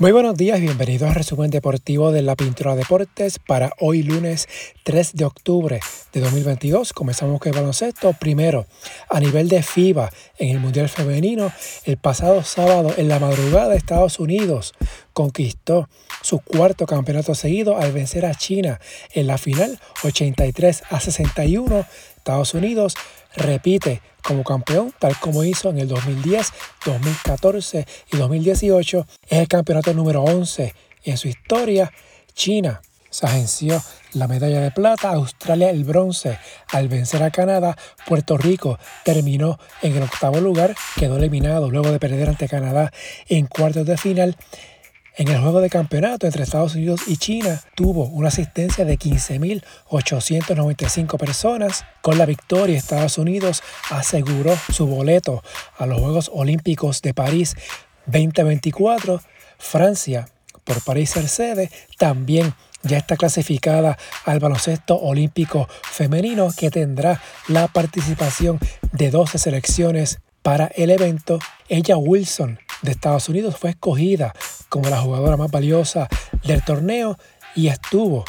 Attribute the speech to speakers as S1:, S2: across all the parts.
S1: Muy buenos días, bienvenidos al resumen deportivo de la Pintura Deportes para hoy lunes 3 de octubre de 2022. Comenzamos con el baloncesto. Primero, a nivel de FIBA en el Mundial Femenino, el pasado sábado en la madrugada Estados Unidos conquistó su cuarto campeonato seguido al vencer a China en la final 83 a 61. Estados Unidos repite como campeón, tal como hizo en el 2010, 2014 y 2018. Es el campeonato número 11 en su historia. China se agenció la medalla de plata, Australia el bronce. Al vencer a Canadá, Puerto Rico terminó en el octavo lugar, quedó eliminado luego de perder ante Canadá en cuartos de final. En el juego de campeonato entre Estados Unidos y China tuvo una asistencia de 15.895 personas. Con la victoria, Estados Unidos aseguró su boleto a los Juegos Olímpicos de París 2024. Francia, por París ser también ya está clasificada al baloncesto olímpico femenino que tendrá la participación de 12 selecciones para el evento. Ella Wilson de Estados Unidos fue escogida como la jugadora más valiosa del torneo y estuvo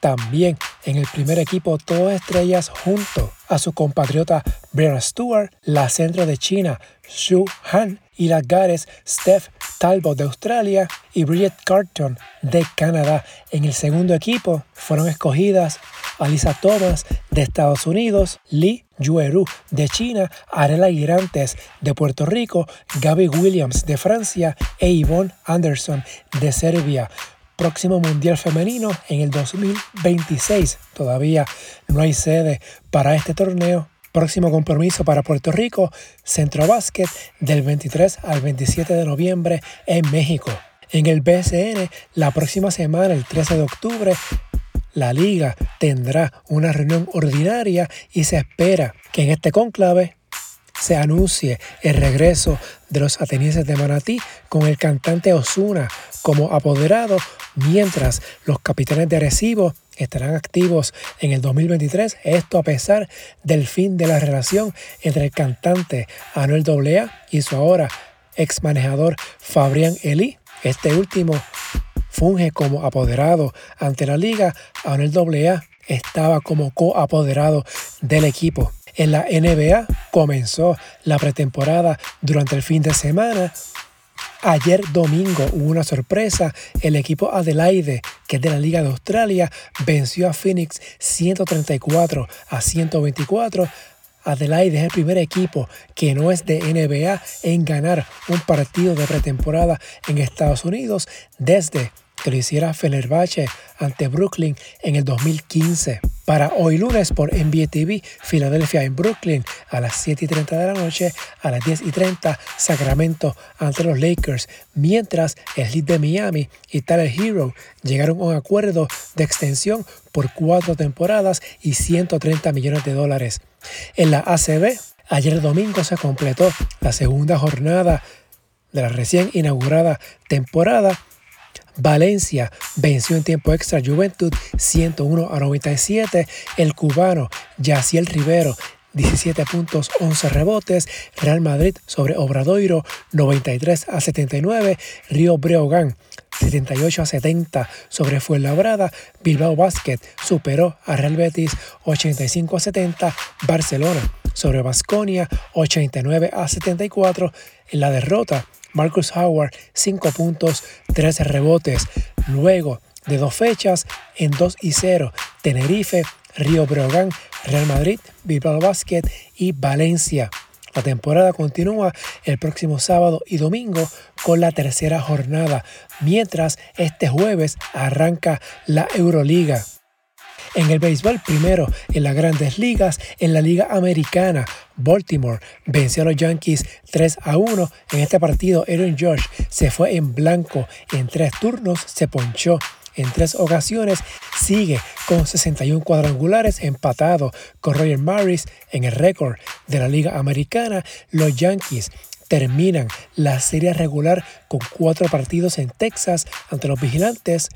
S1: también en el primer equipo todas estrellas junto a su compatriota Brianna Stewart, la centro de China Xu Han y las Gares Steph Talbot de Australia y Bridget Carton de Canadá. En el segundo equipo fueron escogidas Alisa Thomas de Estados Unidos, Lee Yueru de China, Arela Girantes de Puerto Rico, Gaby Williams de Francia e Yvonne Anderson de Serbia próximo Mundial Femenino en el 2026. Todavía no hay sede para este torneo. Próximo compromiso para Puerto Rico, Centro Básquet del 23 al 27 de noviembre en México. En el BSN, la próxima semana, el 13 de octubre, la liga tendrá una reunión ordinaria y se espera que en este conclave se anuncie el regreso de los atenienses de Manatí con el cantante Osuna como apoderado, mientras los capitanes de Arecibo estarán activos en el 2023, esto a pesar del fin de la relación entre el cantante Anuel AA y su ahora ex manejador Fabrián Eli. Este último funge como apoderado ante la liga, Anuel AA estaba como coapoderado del equipo. En la NBA comenzó la pretemporada durante el fin de semana. Ayer domingo hubo una sorpresa. El equipo Adelaide, que es de la Liga de Australia, venció a Phoenix 134 a 124. Adelaide es el primer equipo que no es de NBA en ganar un partido de pretemporada en Estados Unidos desde que lo hiciera Fenerbahce ante Brooklyn en el 2015. Para hoy lunes por NBA TV, Filadelfia en Brooklyn a las 7 y 30 de la noche, a las 10 y 30 Sacramento ante los Lakers, mientras el Heat de Miami y Tyler Hero llegaron a un acuerdo de extensión por cuatro temporadas y 130 millones de dólares. En la ACB, ayer domingo se completó la segunda jornada de la recién inaugurada temporada Valencia venció en tiempo extra Juventud 101 a 97. El cubano Yaciel Rivero 17 puntos, 11 rebotes. Real Madrid sobre Obradoiro 93 a 79. Río Breogán 78 a 70 sobre Fuenlabrada. Bilbao Basket superó a Real Betis 85 a 70. Barcelona sobre Basconia 89 a 74. En la derrota Marcus Howard 5 puntos, 13 rebotes. Luego de dos fechas en 2 y 0, Tenerife, Río Breogán, Real Madrid, Bilbao Basket y Valencia. La temporada continúa el próximo sábado y domingo con la tercera jornada, mientras este jueves arranca la Euroliga. En el béisbol, primero en las grandes ligas, en la Liga Americana, Baltimore venció a los Yankees 3 a 1. En este partido, Aaron George se fue en blanco en tres turnos, se ponchó en tres ocasiones, sigue con 61 cuadrangulares empatado con Roger Maris en el récord de la Liga Americana. Los Yankees terminan la serie regular con cuatro partidos en Texas ante los vigilantes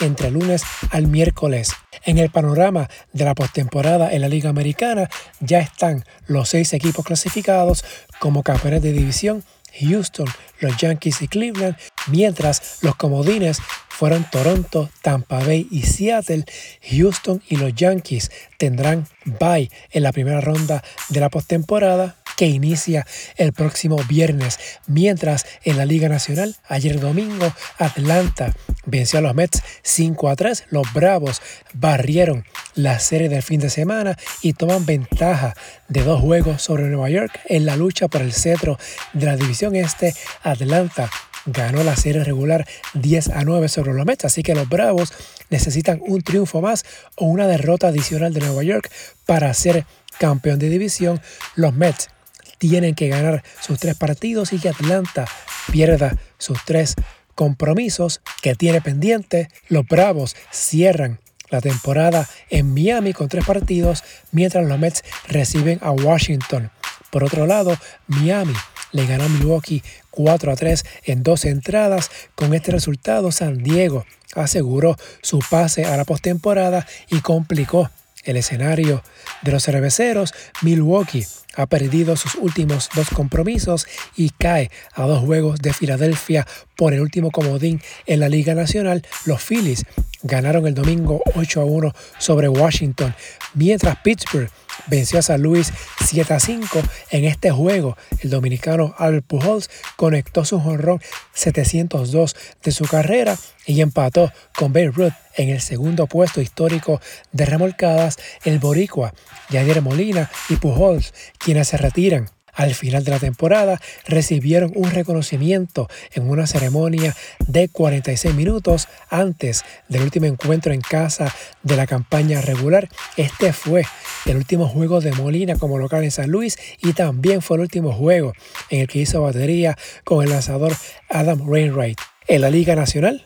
S1: entre lunes al miércoles. En el panorama de la postemporada en la Liga Americana ya están los seis equipos clasificados como campeones de división Houston, los Yankees y Cleveland mientras los comodines fueron Toronto, Tampa Bay y Seattle, Houston y los Yankees tendrán bye en la primera ronda de la postemporada que inicia el próximo viernes, mientras en la Liga Nacional, ayer domingo, Atlanta venció a los Mets 5 a 3, los Bravos barrieron la serie del fin de semana y toman ventaja de dos juegos sobre Nueva York en la lucha por el cetro de la división este, Atlanta ganó la serie regular 10 a 9 sobre los Mets, así que los Bravos necesitan un triunfo más o una derrota adicional de Nueva York para ser campeón de división. Los Mets tienen que ganar sus tres partidos y que Atlanta pierda sus tres compromisos que tiene pendiente. Los Bravos cierran la temporada en Miami con tres partidos, mientras los Mets reciben a Washington. Por otro lado, Miami le ganó a Milwaukee 4 a 3 en dos entradas. Con este resultado, San Diego aseguró su pase a la postemporada y complicó el escenario de los cerveceros. Milwaukee ha perdido sus últimos dos compromisos y cae a dos juegos de Filadelfia por el último comodín en la Liga Nacional. Los Phillies ganaron el domingo 8 a 1 sobre Washington, mientras Pittsburgh venció a San Luis 7 a 5 en este juego. El dominicano Albert Pujols conectó su jonrón 702 de su carrera y empató con Babe Ruth en el segundo puesto histórico de remolcadas. El boricua Yadier Molina y Pujols, quienes se retiran al final de la temporada recibieron un reconocimiento en una ceremonia de 46 minutos antes del último encuentro en casa de la campaña regular. Este fue el último juego de Molina como local en San Luis y también fue el último juego en el que hizo batería con el lanzador Adam Rainwright. En la Liga Nacional,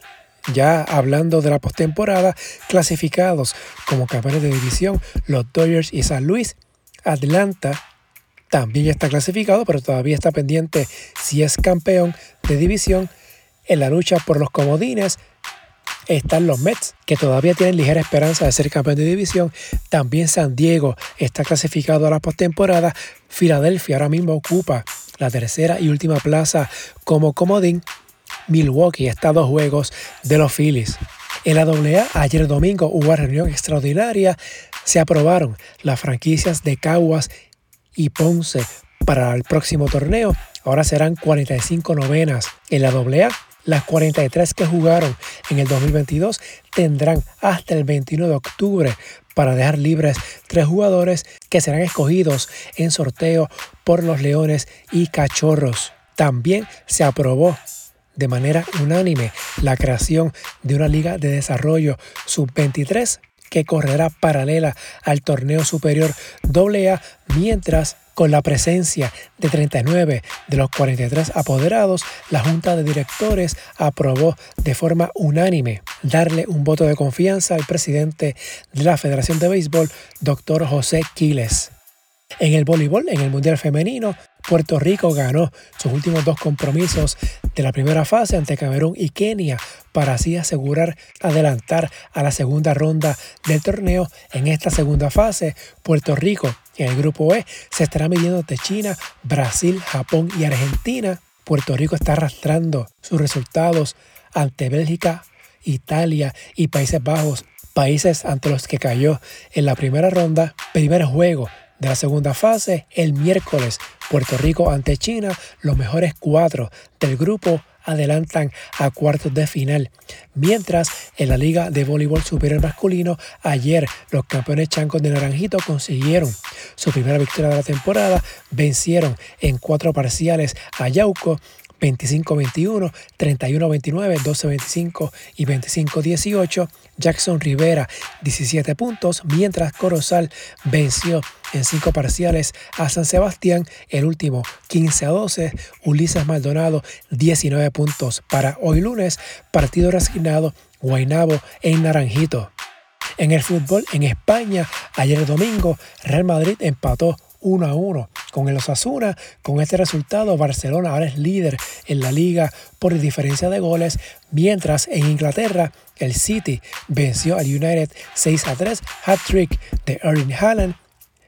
S1: ya hablando de la postemporada, clasificados como campeones de división los Dodgers y San Luis, Atlanta también está clasificado, pero todavía está pendiente si es campeón de división. En la lucha por los comodines están los Mets, que todavía tienen ligera esperanza de ser campeón de división. También San Diego está clasificado a la postemporada. Filadelfia ahora mismo ocupa la tercera y última plaza como comodín. Milwaukee está a dos juegos de los Phillies. En la AA, ayer domingo hubo una reunión extraordinaria. Se aprobaron las franquicias de Caguas y Ponce para el próximo torneo. Ahora serán 45 novenas en la AA. Las 43 que jugaron en el 2022 tendrán hasta el 21 de octubre para dejar libres tres jugadores que serán escogidos en sorteo por los Leones y Cachorros. También se aprobó de manera unánime la creación de una liga de desarrollo sub-23 que correrá paralela al torneo superior AA, mientras con la presencia de 39 de los 43 apoderados, la Junta de Directores aprobó de forma unánime darle un voto de confianza al presidente de la Federación de Béisbol, doctor José Quiles. En el voleibol, en el Mundial Femenino, Puerto Rico ganó sus últimos dos compromisos de la primera fase ante Camerún y Kenia para así asegurar adelantar a la segunda ronda del torneo. En esta segunda fase, Puerto Rico en el grupo E se estará midiendo de China, Brasil, Japón y Argentina. Puerto Rico está arrastrando sus resultados ante Bélgica, Italia y Países Bajos, países ante los que cayó en la primera ronda. Primer juego de la segunda fase el miércoles. Puerto Rico ante China, los mejores cuatro del grupo adelantan a cuartos de final. Mientras en la Liga de Voleibol Superior Masculino, ayer los campeones chancos de Naranjito consiguieron su primera victoria de la temporada, vencieron en cuatro parciales a Yauco 25-21, 31-29, 12-25 y 25-18. Jackson Rivera 17 puntos, mientras Corozal venció en cinco parciales a San Sebastián, el último 15 a 12, Ulises Maldonado 19 puntos para hoy lunes, partido resignado Guainabo en Naranjito. En el fútbol en España, ayer domingo, Real Madrid empató 1 a 1 con el Osasuna. Con este resultado, Barcelona ahora es líder en la liga por diferencia de goles, mientras en Inglaterra el City venció al United 6 a 3, hat-trick de Erling Haaland.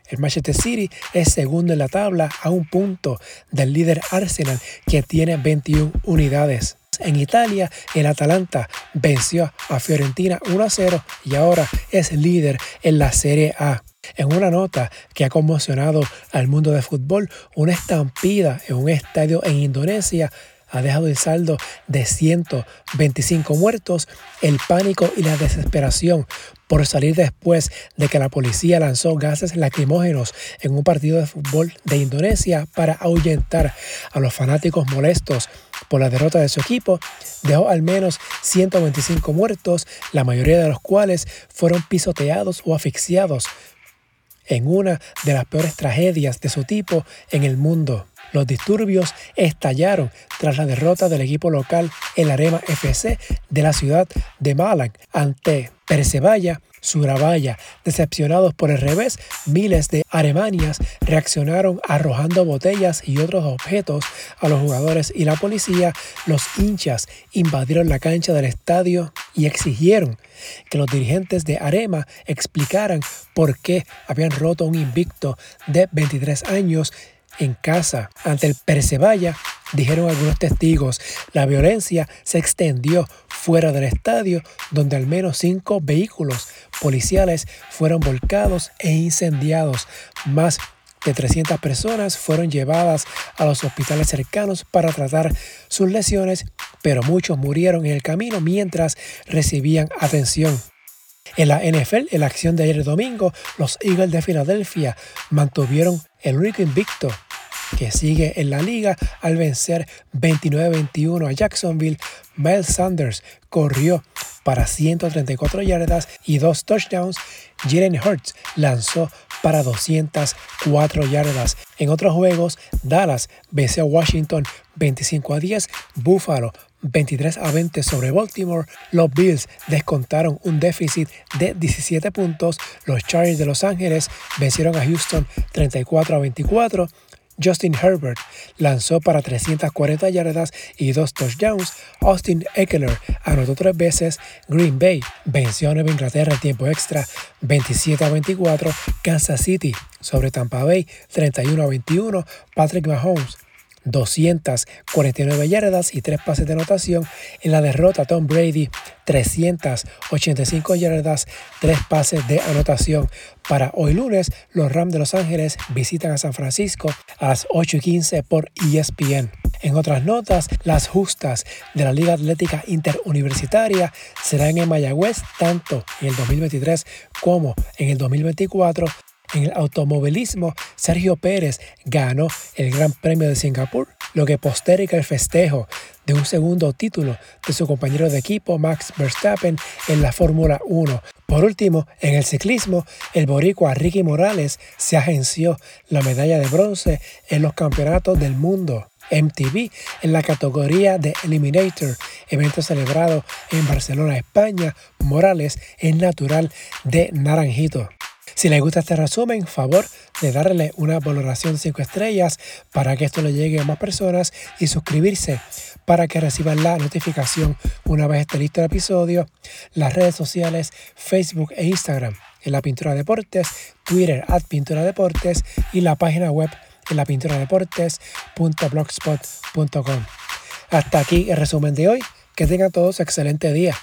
S1: El Manchester City es segundo en la tabla a un punto del líder Arsenal que tiene 21 unidades. En Italia, el Atalanta venció a Fiorentina 1-0 y ahora es líder en la Serie A. En una nota que ha conmocionado al mundo del fútbol, una estampida en un estadio en Indonesia ha dejado el saldo de 125 muertos, el pánico y la desesperación por salir después de que la policía lanzó gases lacrimógenos en un partido de fútbol de Indonesia para ahuyentar a los fanáticos molestos por la derrota de su equipo, dejó al menos 125 muertos, la mayoría de los cuales fueron pisoteados o asfixiados en una de las peores tragedias de su tipo en el mundo. Los disturbios estallaron tras la derrota del equipo local, el Arema FC de la ciudad de Malang, ante Persebaya Surabaya. Decepcionados por el revés, miles de aremanias reaccionaron arrojando botellas y otros objetos a los jugadores y la policía. Los hinchas invadieron la cancha del estadio y exigieron que los dirigentes de Arema explicaran por qué habían roto un invicto de 23 años en casa ante el Persebaya, dijeron algunos testigos. La violencia se extendió fuera del estadio, donde al menos cinco vehículos policiales fueron volcados e incendiados. Más de 300 personas fueron llevadas a los hospitales cercanos para tratar sus lesiones, pero muchos murieron en el camino mientras recibían atención. En la NFL, en la acción de ayer domingo, los Eagles de Filadelfia mantuvieron el único invicto que sigue en la liga al vencer 29-21 a Jacksonville. Miles Sanders corrió para 134 yardas y dos touchdowns. Jalen Hurts lanzó para 204 yardas. En otros juegos, Dallas venció a Washington 25 a 10, Buffalo 23 a 20 sobre Baltimore. Los Bills descontaron un déficit de 17 puntos. Los Chargers de Los Ángeles vencieron a Houston 34 a 24. Justin Herbert lanzó para 340 yardas y dos touchdowns. Austin Eckler anotó tres veces. Green Bay venció a Nueva Inglaterra en tiempo extra 27 a 24. Kansas City sobre Tampa Bay 31 a 21. Patrick Mahomes 249 yardas y 3 pases de anotación. En la derrota, Tom Brady, 385 yardas, 3 pases de anotación. Para hoy lunes, los Rams de Los Ángeles visitan a San Francisco a las 8 y 15 por ESPN. En otras notas, las justas de la Liga Atlética Interuniversitaria serán en Mayagüez tanto en el 2023 como en el 2024 en el automovilismo, Sergio Pérez ganó el Gran Premio de Singapur, lo que posterga el festejo de un segundo título de su compañero de equipo Max Verstappen en la Fórmula 1. Por último, en el ciclismo, el boricua Ricky Morales se agenció la medalla de bronce en los campeonatos del mundo. MTV en la categoría de Eliminator, evento celebrado en Barcelona, España. Morales es natural de Naranjito. Si les gusta este resumen, favor de darle una valoración de 5 estrellas para que esto le llegue a más personas y suscribirse para que reciban la notificación una vez esté listo el episodio. Las redes sociales Facebook e Instagram en la Pintura Deportes, Twitter at Pintura Deportes y la página web en la pintura deportes.blogspot.com. Hasta aquí el resumen de hoy. Que tengan todos excelente día.